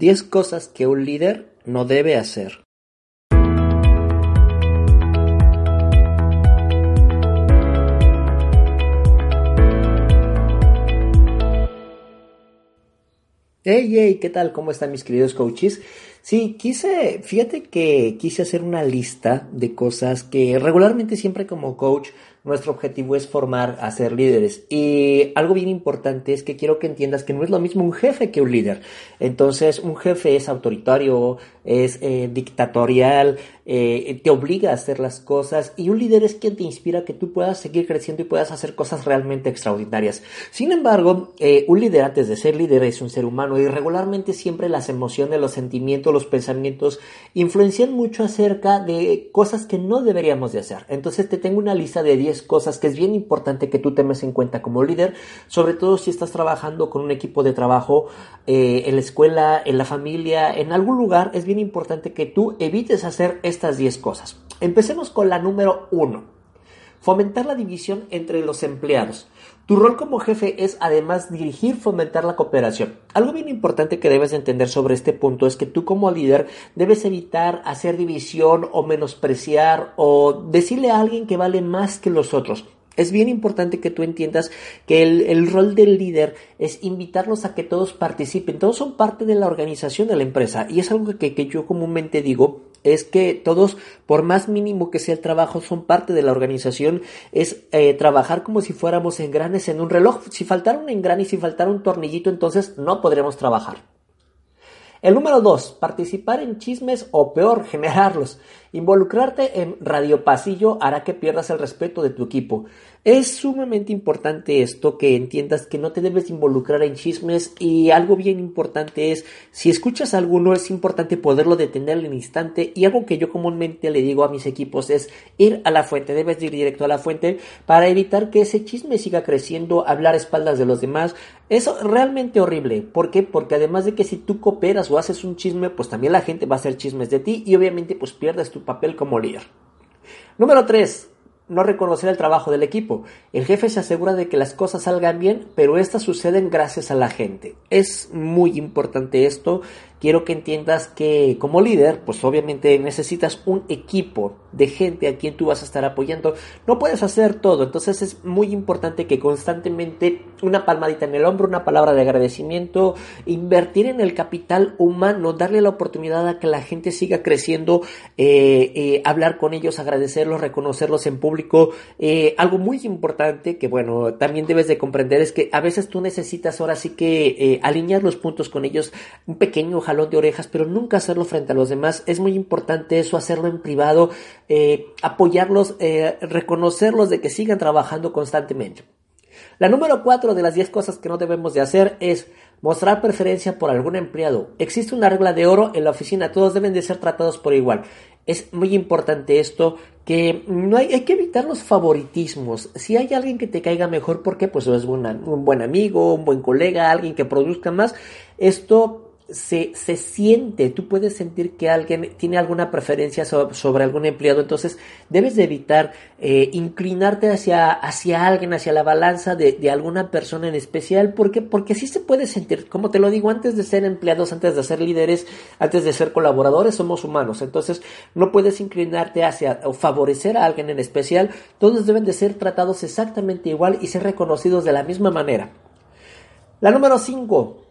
10 cosas que un líder no debe hacer. Hey, hey, ¿qué tal? ¿Cómo están mis queridos coaches? Sí, quise, fíjate que quise hacer una lista de cosas que regularmente siempre como coach nuestro objetivo es formar a ser líderes. Y algo bien importante es que quiero que entiendas que no es lo mismo un jefe que un líder. Entonces, un jefe es autoritario, es eh, dictatorial, eh, te obliga a hacer las cosas y un líder es quien te inspira a que tú puedas seguir creciendo y puedas hacer cosas realmente extraordinarias. Sin embargo, eh, un líder antes de ser líder es un ser humano y regularmente siempre las emociones, los sentimientos, los pensamientos influencian mucho acerca de cosas que no deberíamos de hacer. Entonces te tengo una lista de 10 cosas que es bien importante que tú temes en cuenta como líder, sobre todo si estás trabajando con un equipo de trabajo en la escuela, en la familia, en algún lugar, es bien importante que tú evites hacer estas 10 cosas. Empecemos con la número 1. Fomentar la división entre los empleados. Tu rol como jefe es además dirigir, fomentar la cooperación. Algo bien importante que debes entender sobre este punto es que tú como líder debes evitar hacer división o menospreciar o decirle a alguien que vale más que los otros. Es bien importante que tú entiendas que el, rol del líder es invitarlos a que todos participen. Todos son parte de la organización de la empresa. Y es algo que, yo comúnmente digo, es que todos, por más mínimo que sea el trabajo, son parte de la organización. Es eh, trabajar como si fuéramos engranes en un reloj. Si faltara un engrane y si faltara un tornillito, entonces no podremos trabajar. El número dos, participar en chismes o peor, generarlos. Involucrarte en Radio Pasillo hará que pierdas el respeto de tu equipo. Es sumamente importante esto que entiendas que no te debes involucrar en chismes y algo bien importante es si escuchas alguno es importante poderlo detener en el instante y algo que yo comúnmente le digo a mis equipos es ir a la fuente, debes ir directo a la fuente para evitar que ese chisme siga creciendo, hablar a espaldas de los demás. Es realmente horrible. ¿Por qué? Porque además de que si tú cooperas o haces un chisme, pues también la gente va a hacer chismes de ti y obviamente pues pierdes tu papel como líder. Número 3 no reconocer el trabajo del equipo. El jefe se asegura de que las cosas salgan bien, pero estas suceden gracias a la gente. Es muy importante esto quiero que entiendas que como líder, pues obviamente necesitas un equipo de gente a quien tú vas a estar apoyando. No puedes hacer todo, entonces es muy importante que constantemente una palmadita en el hombro, una palabra de agradecimiento, invertir en el capital humano, darle la oportunidad a que la gente siga creciendo, eh, eh, hablar con ellos, agradecerlos, reconocerlos en público. Eh, algo muy importante que bueno, también debes de comprender es que a veces tú necesitas ahora sí que alinear los puntos con ellos, un pequeño de orejas, pero nunca hacerlo frente a los demás. Es muy importante eso, hacerlo en privado, eh, apoyarlos, eh, reconocerlos de que sigan trabajando constantemente. La número cuatro de las 10 cosas que no debemos de hacer es mostrar preferencia por algún empleado. Existe una regla de oro en la oficina, todos deben de ser tratados por igual. Es muy importante esto, que no hay, hay que evitar los favoritismos. Si hay alguien que te caiga mejor, porque pues es un buen amigo, un buen colega, alguien que produzca más, esto se, se, siente, tú puedes sentir que alguien tiene alguna preferencia sobre, algún empleado, entonces debes de evitar eh, inclinarte hacia, hacia alguien, hacia la balanza de, de, alguna persona en especial, porque porque sí se puede sentir, como te lo digo, antes de ser empleados, antes de ser líderes, antes de ser colaboradores, somos humanos, entonces no puedes inclinarte hacia o favorecer a alguien en especial, todos deben de ser tratados exactamente igual y ser reconocidos de la misma manera. La número 5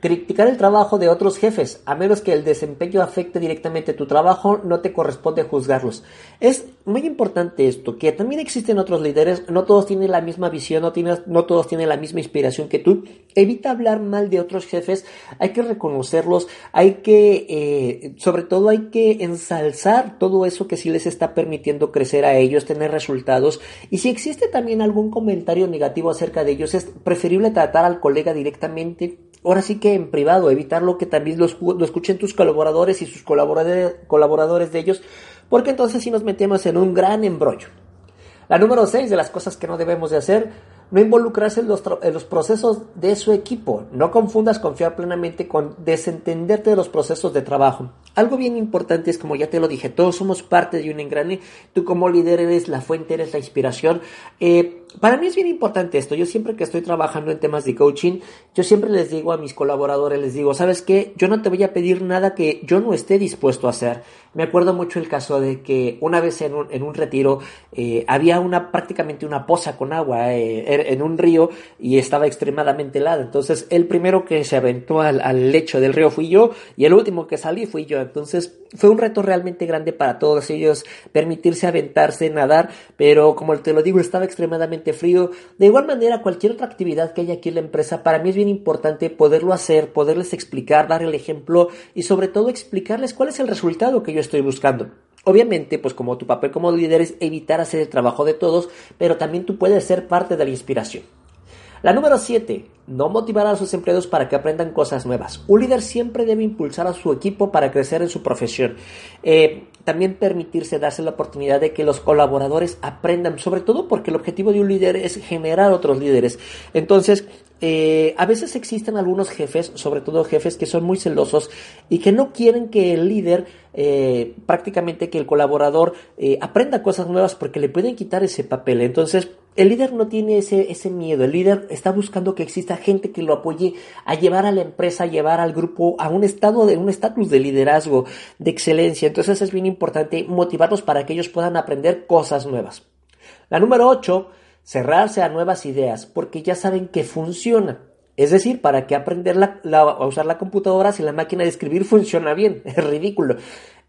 Criticar el trabajo de otros jefes, a menos que el desempeño afecte directamente tu trabajo, no te corresponde juzgarlos. Es muy importante esto, que también existen otros líderes, no todos tienen la misma visión, no, todos tienen la misma inspiración que tú. Evita hablar mal de otros jefes, hay que reconocerlos, hay que, eh, sobre todo hay que ensalzar todo eso que sí les está permitiendo crecer a ellos, tener resultados. Y si existe también algún comentario negativo acerca de ellos, es preferible tratar al colega directamente ahora sí que en privado, evitarlo que también lo, escuchen tus colaboradores y sus colaboradores, colaboradores de ellos, porque entonces sí nos metemos en un gran embrollo. La número 6 de las cosas que no debemos de hacer, no involucrarse en los, en los, procesos de su equipo. No confundas confiar plenamente con desentenderte de los procesos de trabajo. Algo bien importante es, como ya te lo dije, todos somos parte de un engrane. Tú como líder eres la fuente, eres la inspiración. Eh, para mí es bien importante esto. Yo siempre que estoy trabajando en temas de coaching, yo siempre les digo a mis colaboradores, les digo, ¿sabes qué? Yo no te voy a pedir nada que yo no esté dispuesto a hacer. Me acuerdo mucho el caso de que una vez en un, en un retiro eh, había una prácticamente una poza con agua eh, er, en un río y estaba extremadamente helada. Entonces el primero que se aventó al, al lecho del río fui yo y el último que salí fui yo. Entonces fue un reto realmente grande para todos ellos permitirse aventarse, nadar, pero como te lo digo, estaba extremadamente frío. De igual manera, cualquier otra actividad que haya aquí en la empresa, para mí es bien importante poderlo hacer, poderles explicar, dar el ejemplo y sobre todo explicarles cuál es el resultado que yo estoy buscando. Obviamente, pues como tu papel como líder es evitar hacer el trabajo de todos, pero también tú puedes ser parte de la inspiración. La número 7. No motivar a sus empleados para que aprendan cosas nuevas. Un líder siempre debe impulsar a su equipo para crecer en su profesión. Eh, también permitirse darse la oportunidad de que los colaboradores aprendan, sobre todo porque el objetivo de un líder es generar otros líderes. Entonces, eh, a veces existen algunos jefes, sobre todo jefes que son muy celosos y que no quieren que el líder, eh, prácticamente que el colaborador eh, aprenda cosas nuevas porque le pueden quitar ese papel. Entonces, el líder no tiene ese, ese miedo, el líder está buscando que exista gente que lo apoye a llevar a la empresa, a llevar al grupo a un estado de un estatus de liderazgo, de excelencia. Entonces es bien importante motivarlos para que ellos puedan aprender cosas nuevas. La número 8 cerrarse a nuevas ideas porque ya saben que funciona. Es decir, ¿para qué aprender a usar la computadora si la máquina de escribir funciona bien? Es ridículo.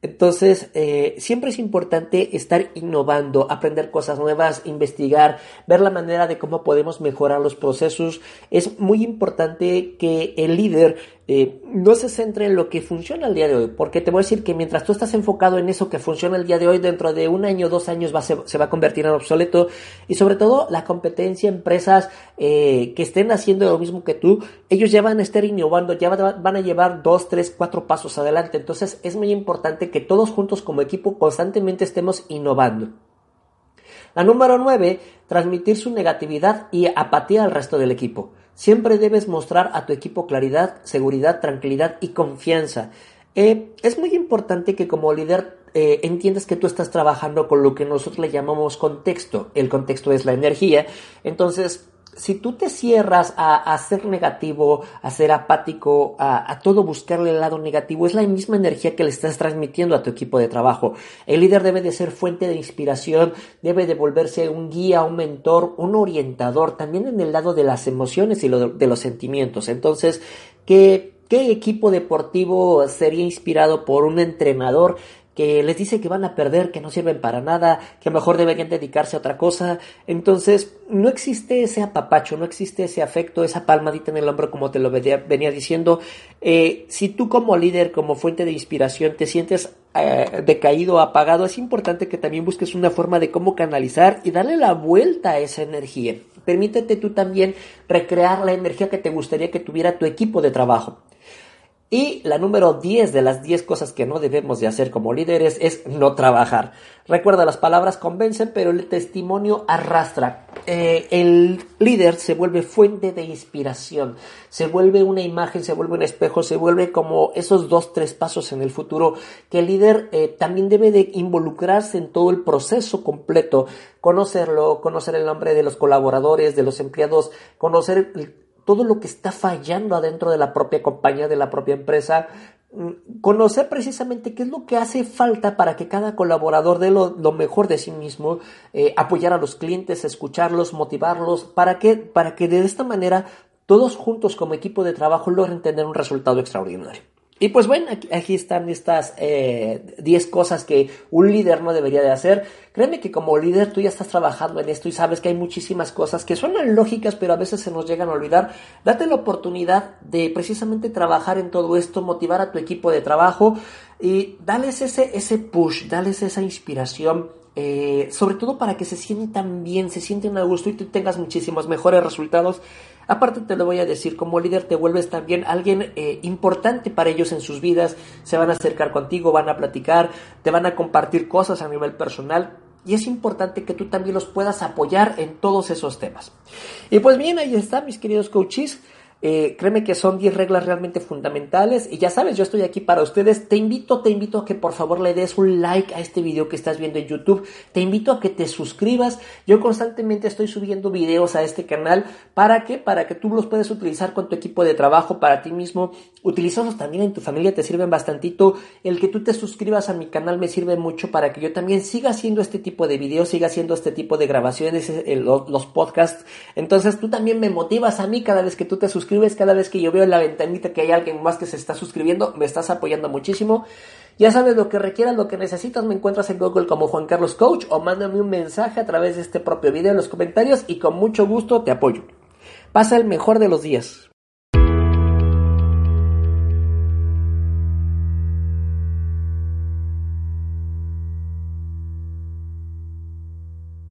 Entonces, eh, siempre es importante estar innovando, aprender cosas nuevas, investigar, ver la manera de cómo podemos mejorar los procesos. Es muy importante que el líder eh, no se centre en lo que funciona el día de hoy, porque te voy a decir que mientras tú estás enfocado en eso que funciona el día de hoy, dentro de un año, dos años va, se, va a convertir en obsoleto y sobre todo la competencia, empresas eh, que estén haciendo lo mismo que tú, ellos ya van a estar innovando, ya van a llevar dos, tres, cuatro pasos adelante. Entonces es muy importante que todos juntos como equipo constantemente estemos innovando. La número nueve, transmitir su negatividad y apatía al resto del equipo. Siempre debes mostrar a tu equipo claridad, seguridad, tranquilidad y confianza. Eh, es muy importante que como líder eh, entiendas que tú estás trabajando con lo que nosotros le llamamos contexto. El contexto es la energía. Entonces, si tú te cierras a, ser negativo, a ser apático, a, todo buscarle el lado negativo, es la misma energía que le estás transmitiendo a tu equipo de trabajo. El líder debe de ser fuente de inspiración, debe de volverse un guía, un mentor, un orientador, también en el lado de las emociones y de los sentimientos. Entonces, ¿qué, ¿qué equipo deportivo sería inspirado por un entrenador que les dice que van a perder, que no sirven para nada, que mejor deberían dedicarse a otra cosa. Entonces, no existe ese apapacho, no existe ese afecto, esa palmadita en el hombro como te lo venía, diciendo. Eh, si tú como líder, como fuente de inspiración, te sientes eh, decaído, apagado, es importante que también busques una forma de cómo canalizar y darle la vuelta a esa energía. Permítete tú también recrear la energía que te gustaría que tuviera tu equipo de trabajo. Y la número 10 de las 10 cosas que no debemos de hacer como líderes es no trabajar. Recuerda, las palabras convencen, pero el testimonio arrastra. Eh, el líder se vuelve fuente de inspiración, se vuelve una imagen, se vuelve un espejo, se vuelve como esos dos, tres pasos en el futuro que el líder eh, también debe de involucrarse en todo el proceso completo, conocerlo, conocer el nombre de los colaboradores, de los empleados, conocer todo lo que está fallando adentro de la propia compañía, de la propia empresa, mm, conocer precisamente qué es lo que hace falta para que cada colaborador dé lo, mejor de sí mismo, eh, apoyar a los clientes, escucharlos, motivarlos, para para que de esta manera todos juntos como equipo de trabajo logren tener un resultado extraordinario. Y pues bueno, aquí, están estas 10 eh, cosas que un líder no debería de hacer. Créeme que como líder tú ya estás trabajando en esto y sabes que hay muchísimas cosas que suenan lógicas, pero a veces se nos llegan a olvidar. Date la oportunidad de precisamente trabajar en todo esto, motivar a tu equipo de trabajo y dales ese, ese push, dales esa inspiración eh, sobre todo para que se sientan bien, se sienten a gusto y tengas muchísimos mejores resultados. Aparte te lo voy a decir, como líder te vuelves también alguien eh, importante para ellos en sus vidas, se van a acercar contigo, van a platicar, te van a compartir cosas a nivel personal y es importante que tú también los puedas apoyar en todos esos temas. Y pues bien, ahí está, mis queridos coaches. Eh, créeme que son 10 reglas realmente fundamentales y ya sabes, yo estoy aquí para ustedes. Te invito, te invito a que por favor le des un like a este video que estás viendo en YouTube. Te invito a que te suscribas. Yo constantemente estoy subiendo videos a este canal. ¿Para qué? Para que tú los puedas utilizar con tu equipo de trabajo, para ti mismo. Utilizarlos también en tu familia, te sirven bastantito. El que tú te suscribas a mi canal me sirve mucho para que yo también siga haciendo este tipo de videos, siga haciendo este tipo de grabaciones, eh, los podcasts. Entonces tú también me motivas a mí cada vez que tú te suscribes cada vez que yo veo en la ventanita que hay alguien más que se está suscribiendo, me estás apoyando muchísimo. Ya sabes lo que requieras, lo que necesitas, me encuentras en Google como Juan Carlos Coach o mándame un mensaje a través de este propio video en los comentarios y con mucho gusto te apoyo. Pasa el mejor de los días.